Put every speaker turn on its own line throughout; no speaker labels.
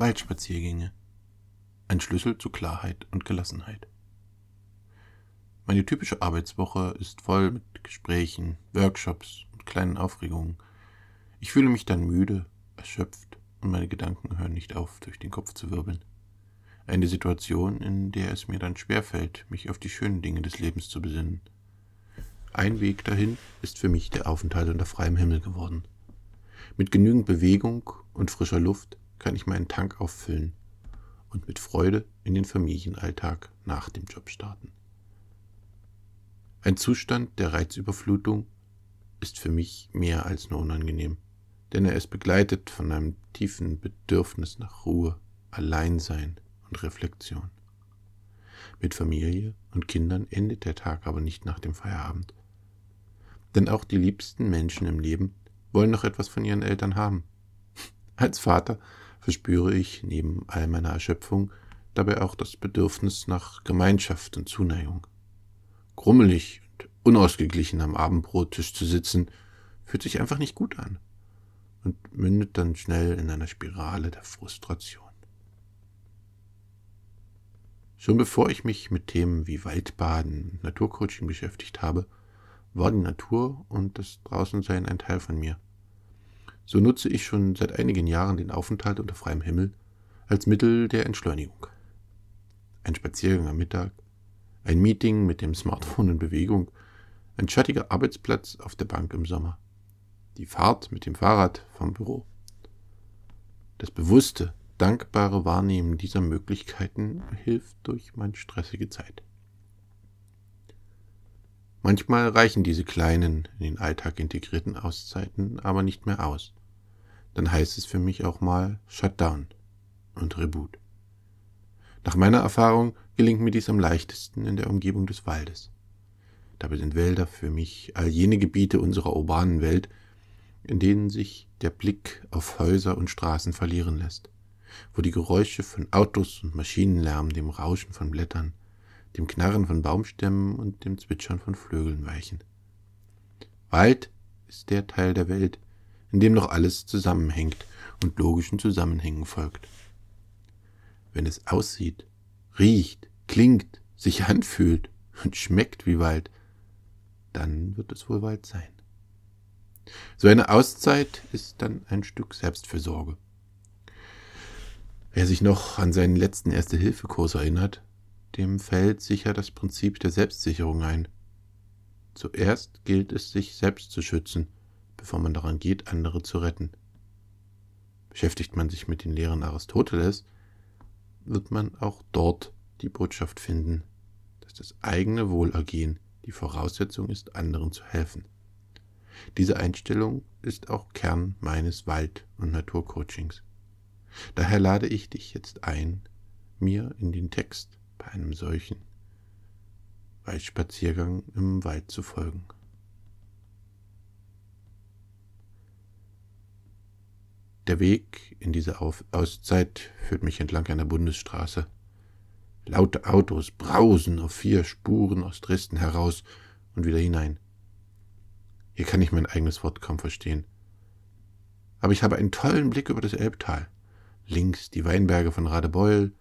Waldspaziergänge. Ein Schlüssel zu Klarheit und Gelassenheit. Meine typische Arbeitswoche ist voll mit Gesprächen, Workshops und kleinen Aufregungen. Ich fühle mich dann müde, erschöpft und meine Gedanken hören nicht auf, durch den Kopf zu wirbeln. Eine Situation, in der es mir dann schwerfällt, mich auf die schönen Dinge des Lebens zu besinnen. Ein Weg dahin ist für mich der Aufenthalt unter freiem Himmel geworden. Mit genügend Bewegung und frischer Luft kann ich meinen Tank auffüllen und mit Freude in den Familienalltag nach dem Job starten. Ein Zustand der Reizüberflutung ist für mich mehr als nur unangenehm, denn er ist begleitet von einem tiefen Bedürfnis nach Ruhe, Alleinsein und Reflexion. Mit Familie und Kindern endet der Tag aber nicht nach dem Feierabend. Denn auch die liebsten Menschen im Leben wollen noch etwas von ihren Eltern haben. Als Vater verspüre ich neben all meiner Erschöpfung dabei auch das Bedürfnis nach Gemeinschaft und Zuneigung. Grummelig und unausgeglichen am Abendbrottisch zu sitzen, fühlt sich einfach nicht gut an und mündet dann schnell in einer Spirale der Frustration. Schon bevor ich mich mit Themen wie Waldbaden und Naturcoaching beschäftigt habe, war die Natur und das Draußensein ein Teil von mir. So nutze ich schon seit einigen Jahren den Aufenthalt unter freiem Himmel als Mittel der Entschleunigung. Ein Spaziergang am Mittag, ein Meeting mit dem Smartphone in Bewegung, ein schattiger Arbeitsplatz auf der Bank im Sommer, die Fahrt mit dem Fahrrad vom Büro. Das bewusste, dankbare Wahrnehmen dieser Möglichkeiten hilft durch meine stressige Zeit. Manchmal reichen diese kleinen, in den Alltag integrierten Auszeiten aber nicht mehr aus dann heißt es für mich auch mal Shutdown und Reboot. Nach meiner Erfahrung gelingt mir dies am leichtesten in der Umgebung des Waldes. Dabei sind Wälder für mich all jene Gebiete unserer urbanen Welt, in denen sich der Blick auf Häuser und Straßen verlieren lässt, wo die Geräusche von Autos und Maschinenlärm dem Rauschen von Blättern, dem Knarren von Baumstämmen und dem Zwitschern von Vögeln weichen. Wald ist der Teil der Welt, in dem noch alles zusammenhängt und logischen Zusammenhängen folgt. Wenn es aussieht, riecht, klingt, sich anfühlt und schmeckt wie Wald, dann wird es wohl Wald sein. So eine Auszeit ist dann ein Stück Selbstfürsorge. Wer sich noch an seinen letzten Erste-Hilfe-Kurs erinnert, dem fällt sicher das Prinzip der Selbstsicherung ein. Zuerst gilt es, sich selbst zu schützen – bevor man daran geht, andere zu retten. Beschäftigt man sich mit den Lehren Aristoteles, wird man auch dort die Botschaft finden, dass das eigene Wohlergehen die Voraussetzung ist, anderen zu helfen. Diese Einstellung ist auch Kern meines Wald- und Naturcoachings. Daher lade ich dich jetzt ein, mir in den Text bei einem solchen Waldspaziergang im Wald zu folgen. Der Weg in diese Auszeit führt mich entlang einer Bundesstraße. Laute Autos brausen auf vier Spuren aus Dresden heraus und wieder hinein. Hier kann ich mein eigenes Wort kaum verstehen. Aber ich habe einen tollen Blick über das Elbtal. Links die Weinberge von Radebeul,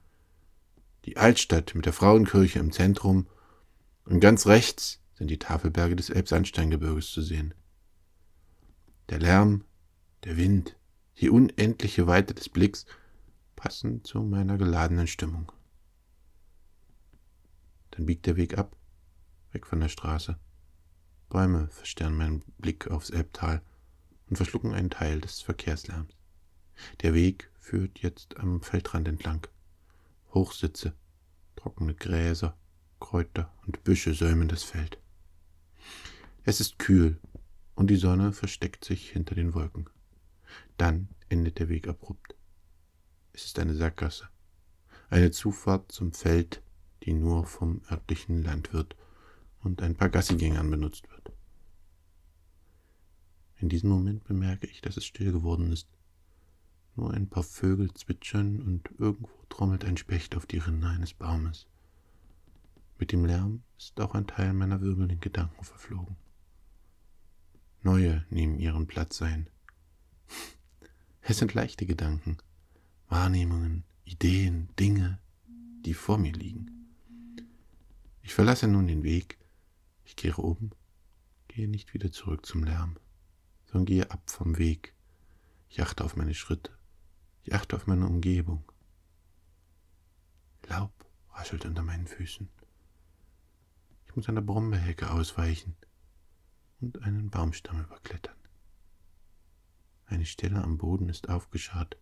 die Altstadt mit der Frauenkirche im Zentrum und ganz rechts sind die Tafelberge des Elbsandsteingebirges zu sehen. Der Lärm, der Wind, die unendliche Weite des Blicks passen zu meiner geladenen Stimmung. Dann biegt der Weg ab, weg von der Straße. Bäume versperren meinen Blick aufs Elbtal und verschlucken einen Teil des Verkehrslärms. Der Weg führt jetzt am Feldrand entlang. Hochsitze, trockene Gräser, Kräuter und Büsche säumen das Feld. Es ist kühl und die Sonne versteckt sich hinter den Wolken. Dann endet der Weg abrupt. Es ist eine Sackgasse, eine Zufahrt zum Feld, die nur vom örtlichen Landwirt und ein paar Gassigängern benutzt wird. In diesem Moment bemerke ich, dass es still geworden ist. Nur ein paar Vögel zwitschern und irgendwo trommelt ein Specht auf die Rinde eines Baumes. Mit dem Lärm ist auch ein Teil meiner wirbelnden Gedanken verflogen. Neue nehmen ihren Platz ein. Es sind leichte Gedanken, Wahrnehmungen, Ideen, Dinge, die vor mir liegen. Ich verlasse nun den Weg, ich kehre um, gehe nicht wieder zurück zum Lärm, sondern gehe ab vom Weg. Ich achte auf meine Schritte, ich achte auf meine Umgebung. Laub raschelt unter meinen Füßen. Ich muss einer Brombeerhecke ausweichen und einen Baumstamm überklettern. Eine Stelle am Boden ist aufgescharrt,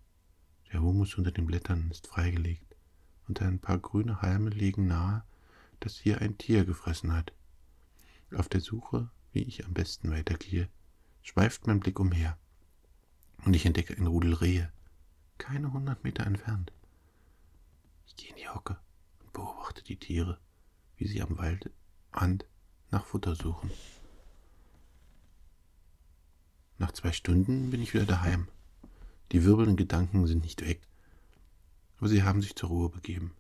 der Humus unter den Blättern ist freigelegt und ein paar grüne Halme legen nahe, dass hier ein Tier gefressen hat. Auf der Suche, wie ich am besten weitergehe, schweift mein Blick umher und ich entdecke ein Rudel Rehe, keine hundert Meter entfernt. Ich gehe in die Hocke und beobachte die Tiere, wie sie am Waldrand nach Futter suchen. Nach zwei Stunden bin ich wieder daheim. Die wirbelnden Gedanken sind nicht weg, aber sie haben sich zur Ruhe begeben.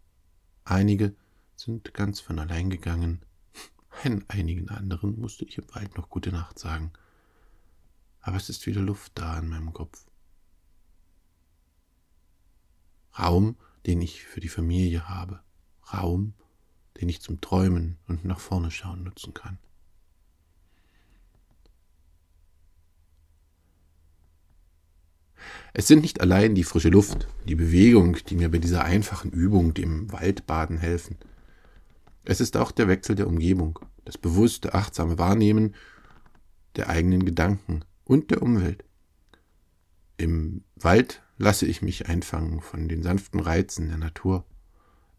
Einige sind ganz von allein gegangen, einigen anderen musste ich im Wald noch gute Nacht sagen. Aber es ist wieder Luft da in meinem Kopf. Raum, den ich für die Familie habe. Raum, den ich zum Träumen und nach vorne schauen nutzen kann. Es sind nicht allein die frische Luft, die Bewegung, die mir bei dieser einfachen Übung, dem Waldbaden, helfen. Es ist auch der Wechsel der Umgebung, das bewusste, achtsame Wahrnehmen der eigenen Gedanken und der Umwelt. Im Wald lasse ich mich einfangen von den sanften Reizen der Natur,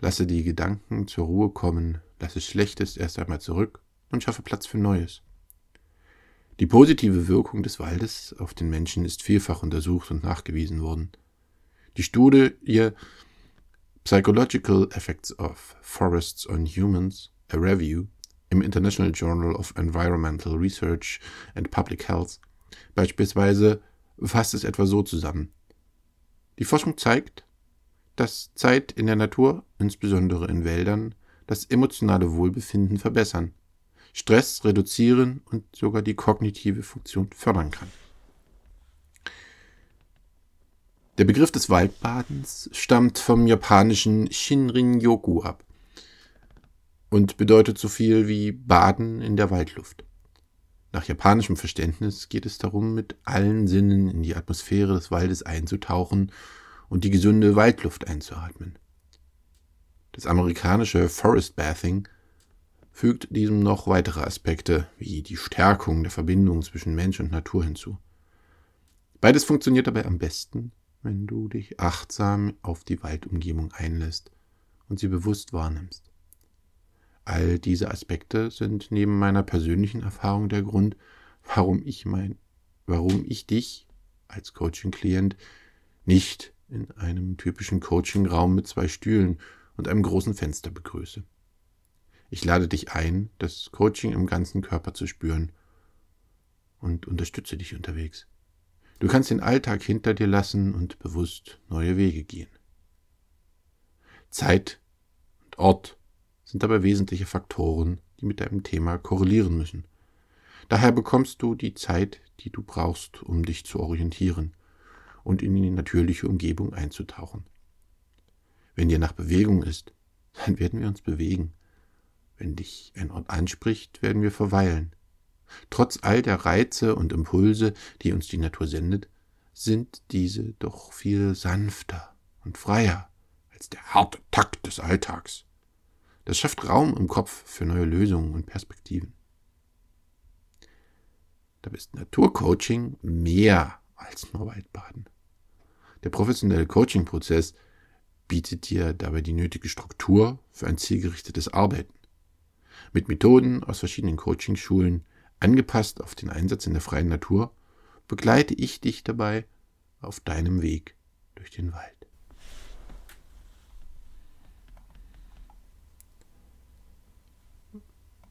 lasse die Gedanken zur Ruhe kommen, lasse Schlechtes erst einmal zurück und schaffe Platz für Neues. Die positive Wirkung des Waldes auf den Menschen ist vielfach untersucht und nachgewiesen worden. Die Studie Psychological Effects of Forests on Humans, a Review im International Journal of Environmental Research and Public Health beispielsweise fasst es etwa so zusammen. Die Forschung zeigt, dass Zeit in der Natur, insbesondere in Wäldern, das emotionale Wohlbefinden verbessern, Stress reduzieren und sogar die kognitive Funktion fördern kann. Der Begriff des Waldbadens stammt vom japanischen Shinrin-yoku ab und bedeutet so viel wie Baden in der Waldluft. Nach japanischem Verständnis geht es darum, mit allen Sinnen in die Atmosphäre des Waldes einzutauchen und die gesunde Waldluft einzuatmen. Das amerikanische Forest Bathing fügt diesem noch weitere Aspekte wie die Stärkung der Verbindung zwischen Mensch und Natur hinzu. Beides funktioniert dabei am besten, wenn du dich achtsam auf die Waldumgebung einlässt und sie bewusst wahrnimmst. All diese Aspekte sind neben meiner persönlichen Erfahrung der Grund, warum ich mein, warum ich dich als Coaching-Klient nicht in einem typischen Coaching-Raum mit zwei Stühlen und einem großen Fenster begrüße. Ich lade dich ein, das Coaching im ganzen Körper zu spüren und unterstütze dich unterwegs. Du kannst den Alltag hinter dir lassen und bewusst neue Wege gehen. Zeit und Ort sind dabei wesentliche Faktoren, die mit deinem Thema korrelieren müssen. Daher bekommst du die Zeit, die du brauchst, um dich zu orientieren und in die natürliche Umgebung einzutauchen. Wenn dir nach Bewegung ist, dann werden wir uns bewegen. Wenn dich ein Ort anspricht, werden wir verweilen. Trotz all der Reize und Impulse, die uns die Natur sendet, sind diese doch viel sanfter und freier als der harte Takt des Alltags. Das schafft Raum im Kopf für neue Lösungen und Perspektiven. Da ist Naturcoaching mehr als nur Waldbaden. Der professionelle Coaching-Prozess bietet dir dabei die nötige Struktur für ein zielgerichtetes Arbeiten mit Methoden aus verschiedenen Coachingschulen, angepasst auf den Einsatz in der freien Natur, begleite ich dich dabei auf deinem Weg durch den Wald.